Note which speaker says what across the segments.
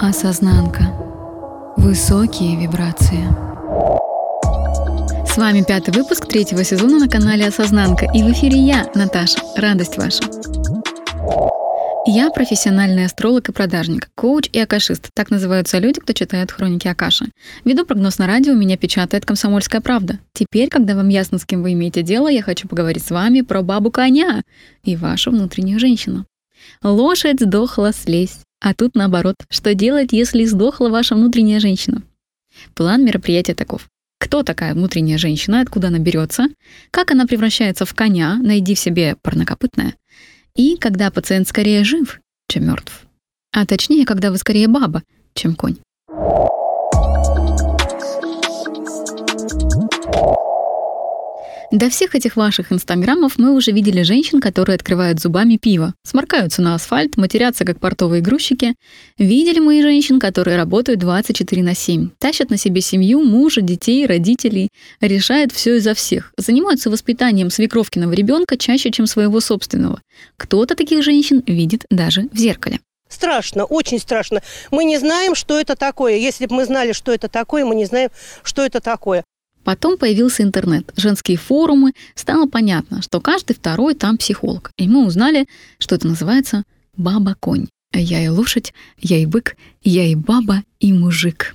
Speaker 1: Осознанка. Высокие вибрации. С вами пятый выпуск третьего сезона на канале Осознанка. И в эфире я, Наташа. Радость ваша. Я профессиональный астролог и продажник, коуч и акашист. Так называются люди, кто читает хроники Акаши. Веду прогноз на радио, меня печатает «Комсомольская правда». Теперь, когда вам ясно, с кем вы имеете дело, я хочу поговорить с вами про бабу коня и вашу внутреннюю женщину. Лошадь сдохла слезь. А тут наоборот, что делать, если сдохла ваша внутренняя женщина? План мероприятия таков. Кто такая внутренняя женщина, откуда она берется, как она превращается в коня, найди в себе парнокопытное, и когда пациент скорее жив, чем мертв. А точнее, когда вы скорее баба, чем конь. До всех этих ваших инстаграмов мы уже видели женщин, которые открывают зубами пиво, сморкаются на асфальт, матерятся как портовые грузчики. Видели мы и женщин, которые работают 24 на 7, тащат на себе семью, мужа, детей, родителей, решают все изо всех, занимаются воспитанием свекровкиного ребенка чаще, чем своего собственного. Кто-то таких женщин видит даже в зеркале.
Speaker 2: Страшно, очень страшно. Мы не знаем, что это такое. Если бы мы знали, что это такое, мы не знаем, что это такое.
Speaker 1: Потом появился интернет, женские форумы, стало понятно, что каждый второй там психолог. И мы узнали, что это называется «баба-конь». Я и лошадь, я и бык, я и баба, и мужик.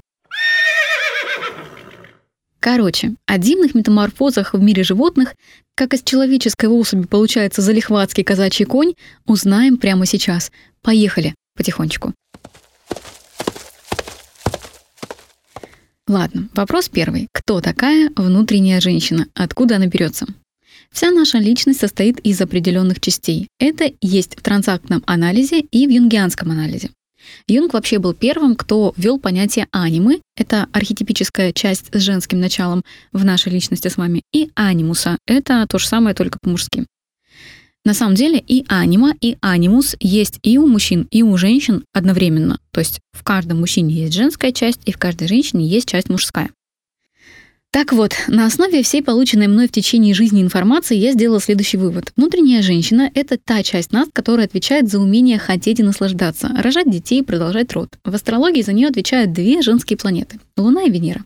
Speaker 1: Короче, о дивных метаморфозах в мире животных, как из человеческой особи получается залихватский казачий конь, узнаем прямо сейчас. Поехали потихонечку. Ладно, вопрос первый. Кто такая внутренняя женщина? Откуда она берется? Вся наша личность состоит из определенных частей. Это есть в трансактном анализе и в юнгианском анализе. Юнг вообще был первым, кто ввел понятие анимы, это архетипическая часть с женским началом в нашей личности с вами, и анимуса, это то же самое, только по-мужски. На самом деле и анима, и анимус есть и у мужчин, и у женщин одновременно. То есть в каждом мужчине есть женская часть, и в каждой женщине есть часть мужская. Так вот, на основе всей полученной мной в течение жизни информации я сделала следующий вывод. Внутренняя женщина — это та часть нас, которая отвечает за умение хотеть и наслаждаться, рожать детей и продолжать род. В астрологии за нее отвечают две женские планеты — Луна и Венера.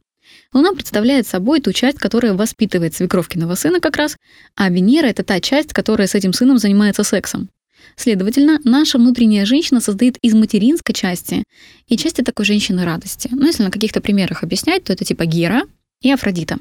Speaker 1: Луна представляет собой ту часть, которая воспитывает свекровкиного сына как раз, а Венера — это та часть, которая с этим сыном занимается сексом. Следовательно, наша внутренняя женщина состоит из материнской части и части такой женщины радости. Но если на каких-то примерах объяснять, то это типа Гера и Афродита.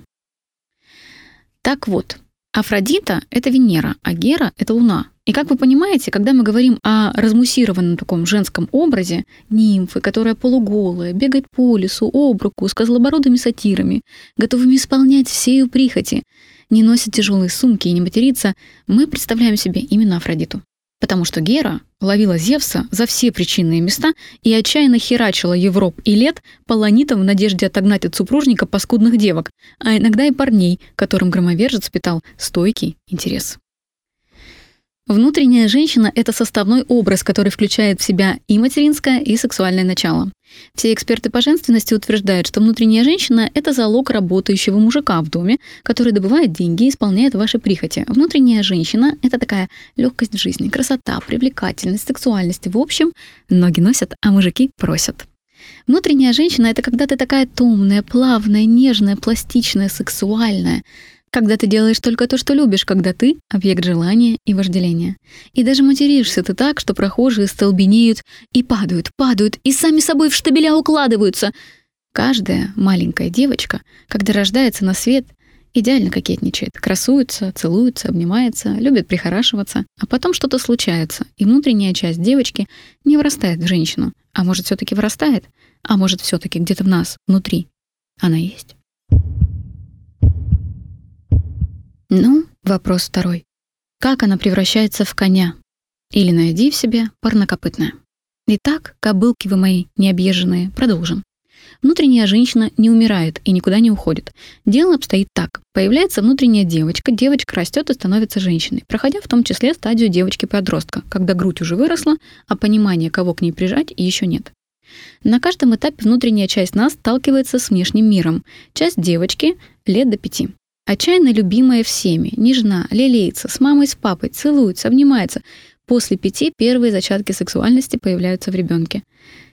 Speaker 1: Так вот, Афродита — это Венера, а Гера — это Луна. И как вы понимаете, когда мы говорим о размуссированном таком женском образе, нимфы, которая полуголая, бегает по лесу, об руку, с козлобородыми сатирами, готовыми исполнять все ее прихоти, не носит тяжелые сумки и не матерится, мы представляем себе именно Афродиту. Потому что Гера ловила Зевса за все причинные места и отчаянно херачила Европ и лет полонитом в надежде отогнать от супружника паскудных девок, а иногда и парней, которым громовержец питал стойкий интерес. Внутренняя женщина — это составной образ, который включает в себя и материнское, и сексуальное начало. Все эксперты по женственности утверждают, что внутренняя женщина — это залог работающего мужика в доме, который добывает деньги и исполняет ваши прихоти. Внутренняя женщина — это такая легкость в жизни, красота, привлекательность, сексуальность. В общем, ноги носят, а мужики просят. Внутренняя женщина — это когда ты такая томная, плавная, нежная, пластичная, сексуальная — когда ты делаешь только то, что любишь, когда ты — объект желания и вожделения. И даже материшься ты так, что прохожие столбенеют и падают, падают, и сами собой в штабеля укладываются. Каждая маленькая девочка, когда рождается на свет, идеально кокетничает, красуется, целуется, обнимается, любит прихорашиваться, а потом что-то случается, и внутренняя часть девочки не вырастает в женщину, а может все таки вырастает, а может все таки где-то в нас, внутри. Она есть. Ну, вопрос второй. Как она превращается в коня? Или найди в себе парнокопытное. Итак, кобылки вы мои необъезженные, продолжим. Внутренняя женщина не умирает и никуда не уходит. Дело обстоит так. Появляется внутренняя девочка, девочка растет и становится женщиной, проходя в том числе стадию девочки-подростка, когда грудь уже выросла, а понимания, кого к ней прижать, еще нет. На каждом этапе внутренняя часть нас сталкивается с внешним миром. Часть девочки лет до пяти. Отчаянно любимая всеми, нежна, лелеется, с мамой, с папой, целуется, обнимается, После пяти первые зачатки сексуальности появляются в ребенке,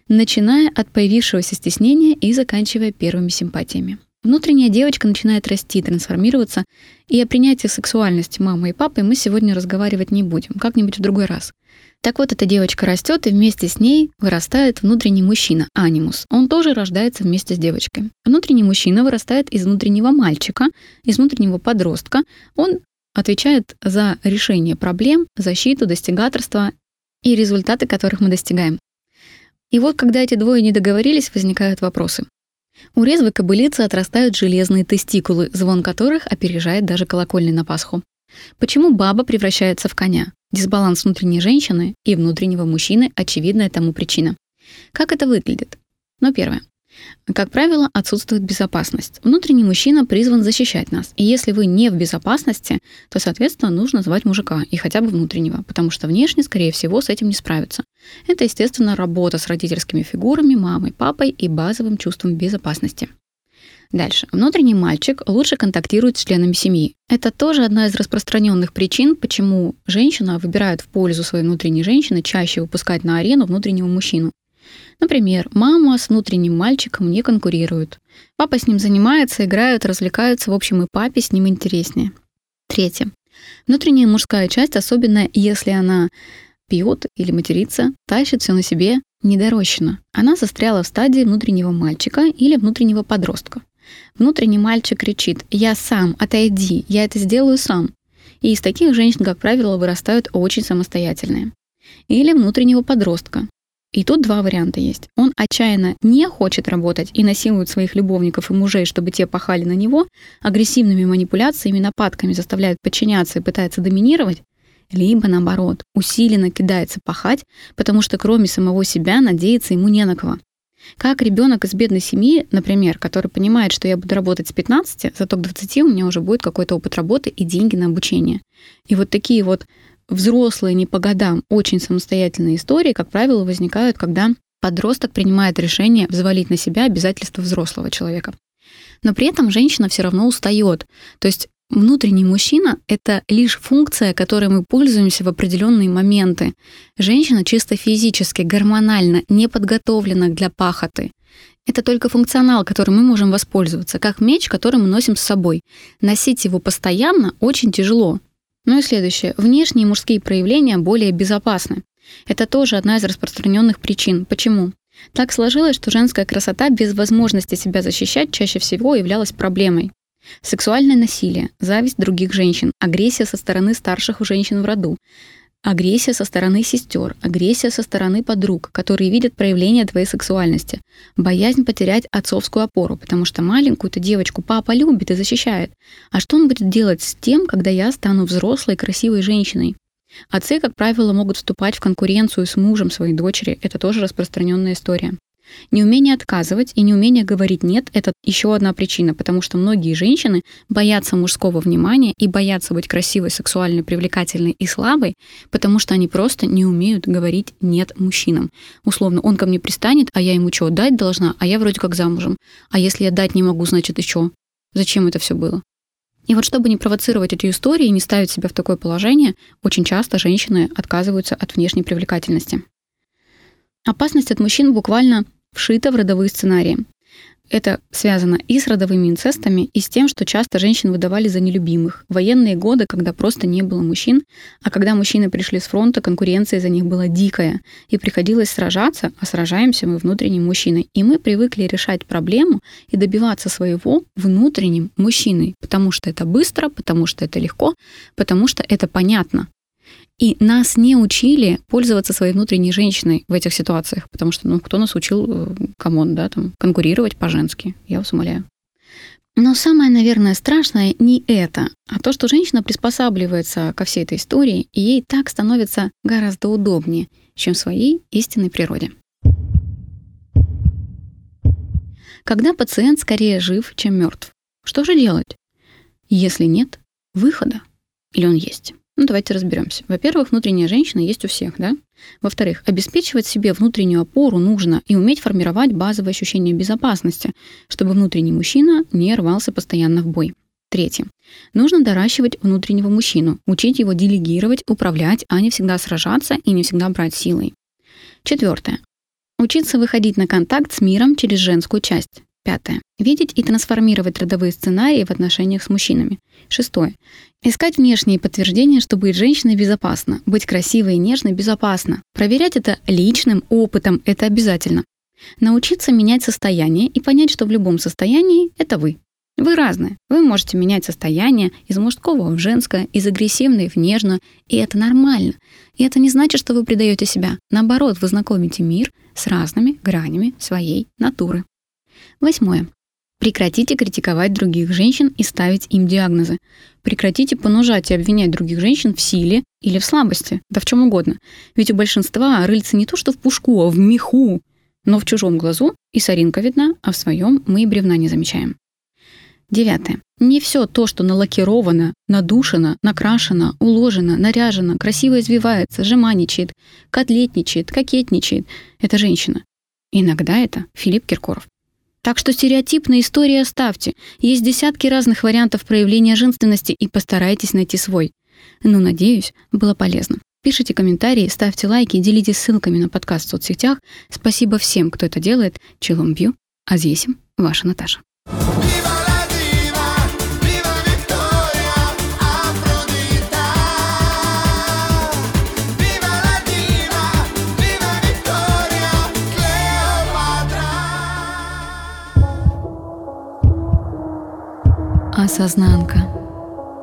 Speaker 1: начиная от появившегося стеснения и заканчивая первыми симпатиями. Внутренняя девочка начинает расти, трансформироваться, и о принятии сексуальности мамы и папы мы сегодня разговаривать не будем, как-нибудь в другой раз. Так вот, эта девочка растет, и вместе с ней вырастает внутренний мужчина, анимус. Он тоже рождается вместе с девочкой. Внутренний мужчина вырастает из внутреннего мальчика, из внутреннего подростка. Он отвечает за решение проблем, защиту, достигаторство и результаты, которых мы достигаем. И вот, когда эти двое не договорились, возникают вопросы. У резвой кобылицы отрастают железные тестикулы, звон которых опережает даже колокольный на Пасху. Почему баба превращается в коня? Дисбаланс внутренней женщины и внутреннего мужчины – очевидная тому причина. Как это выглядит? Ну, первое. Как правило, отсутствует безопасность. Внутренний мужчина призван защищать нас. И если вы не в безопасности, то, соответственно, нужно звать мужика, и хотя бы внутреннего, потому что внешне, скорее всего, с этим не справиться. Это, естественно, работа с родительскими фигурами, мамой, папой и базовым чувством безопасности. Дальше. Внутренний мальчик лучше контактирует с членами семьи. Это тоже одна из распространенных причин, почему женщина выбирает в пользу своей внутренней женщины чаще выпускать на арену внутреннего мужчину. Например, мама с внутренним мальчиком не конкурирует. Папа с ним занимается, играют, развлекаются, в общем, и папе с ним интереснее. Третье. Внутренняя мужская часть, особенно если она пьет или матерится, тащит все на себе недорощенно. Она застряла в стадии внутреннего мальчика или внутреннего подростка. Внутренний мальчик кричит «Я сам, отойди, я это сделаю сам». И из таких женщин, как правило, вырастают очень самостоятельные. Или внутреннего подростка. И тут два варианта есть. Он отчаянно не хочет работать и насилует своих любовников и мужей, чтобы те пахали на него, агрессивными манипуляциями, нападками заставляет подчиняться и пытается доминировать, либо наоборот, усиленно кидается пахать, потому что кроме самого себя надеяться ему не на кого. Как ребенок из бедной семьи, например, который понимает, что я буду работать с 15, зато к 20 у меня уже будет какой-то опыт работы и деньги на обучение. И вот такие вот взрослые не по годам, очень самостоятельные истории, как правило, возникают, когда подросток принимает решение взвалить на себя обязательства взрослого человека. Но при этом женщина все равно устает. То есть внутренний мужчина — это лишь функция, которой мы пользуемся в определенные моменты. Женщина чисто физически, гормонально не подготовлена для пахоты. Это только функционал, которым мы можем воспользоваться, как меч, который мы носим с собой. Носить его постоянно очень тяжело. Ну и следующее. Внешние мужские проявления более безопасны. Это тоже одна из распространенных причин. Почему? Так сложилось, что женская красота без возможности себя защищать чаще всего являлась проблемой. Сексуальное насилие, зависть других женщин, агрессия со стороны старших женщин в роду, Агрессия со стороны сестер, агрессия со стороны подруг, которые видят проявление твоей сексуальности. Боязнь потерять отцовскую опору, потому что маленькую-то девочку папа любит и защищает. А что он будет делать с тем, когда я стану взрослой, красивой женщиной? Отцы, как правило, могут вступать в конкуренцию с мужем своей дочери. Это тоже распространенная история. Неумение отказывать и неумение говорить «нет» — это еще одна причина, потому что многие женщины боятся мужского внимания и боятся быть красивой, сексуальной, привлекательной и слабой, потому что они просто не умеют говорить «нет» мужчинам. Условно, он ко мне пристанет, а я ему что, дать должна, а я вроде как замужем. А если я дать не могу, значит, еще. Зачем это все было? И вот чтобы не провоцировать эти истории и не ставить себя в такое положение, очень часто женщины отказываются от внешней привлекательности. Опасность от мужчин буквально вшита в родовые сценарии. Это связано и с родовыми инцестами, и с тем, что часто женщин выдавали за нелюбимых. Военные годы, когда просто не было мужчин, а когда мужчины пришли с фронта, конкуренция за них была дикая, и приходилось сражаться, а сражаемся мы внутренним мужчиной. И мы привыкли решать проблему и добиваться своего внутренним мужчиной, потому что это быстро, потому что это легко, потому что это понятно. И нас не учили пользоваться своей внутренней женщиной в этих ситуациях, потому что, ну, кто нас учил, э, come on, да, там, конкурировать по-женски, я вас умоляю. Но самое, наверное, страшное не это, а то, что женщина приспосабливается ко всей этой истории, и ей так становится гораздо удобнее, чем в своей истинной природе. Когда пациент скорее жив, чем мертв, что же делать? Если нет выхода, или он есть? Ну, давайте разберемся. Во-первых, внутренняя женщина есть у всех, да? Во-вторых, обеспечивать себе внутреннюю опору нужно и уметь формировать базовое ощущение безопасности, чтобы внутренний мужчина не рвался постоянно в бой. Третье. Нужно доращивать внутреннего мужчину, учить его делегировать, управлять, а не всегда сражаться и не всегда брать силой. Четвертое. Учиться выходить на контакт с миром через женскую часть. Пятое. Видеть и трансформировать родовые сценарии в отношениях с мужчинами. Шестое. Искать внешние подтверждения, что быть женщиной безопасно. Быть красивой и нежной безопасно. Проверять это личным опытом – это обязательно. Научиться менять состояние и понять, что в любом состоянии – это вы. Вы разные. Вы можете менять состояние из мужского в женское, из агрессивной в нежное, и это нормально. И это не значит, что вы предаете себя. Наоборот, вы знакомите мир с разными гранями своей натуры. Восьмое. Прекратите критиковать других женщин и ставить им диагнозы. Прекратите понужать и обвинять других женщин в силе или в слабости, да в чем угодно. Ведь у большинства рыльца не то что в пушку, а в меху. Но в чужом глазу и соринка видна, а в своем мы и бревна не замечаем. Девятое. Не все то, что налакировано, надушено, накрашено, уложено, наряжено, красиво извивается, жеманничает, котлетничает, кокетничает — это женщина. Иногда это Филипп Киркоров. Так что стереотипные истории оставьте. Есть десятки разных вариантов проявления женственности и постарайтесь найти свой. Ну, надеюсь, было полезно. Пишите комментарии, ставьте лайки, делитесь ссылками на подкаст в соцсетях. Спасибо всем, кто это делает. Челом бью. А здесь ваша Наташа. Осознанка.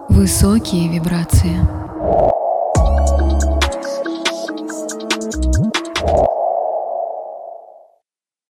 Speaker 1: Высокие вибрации.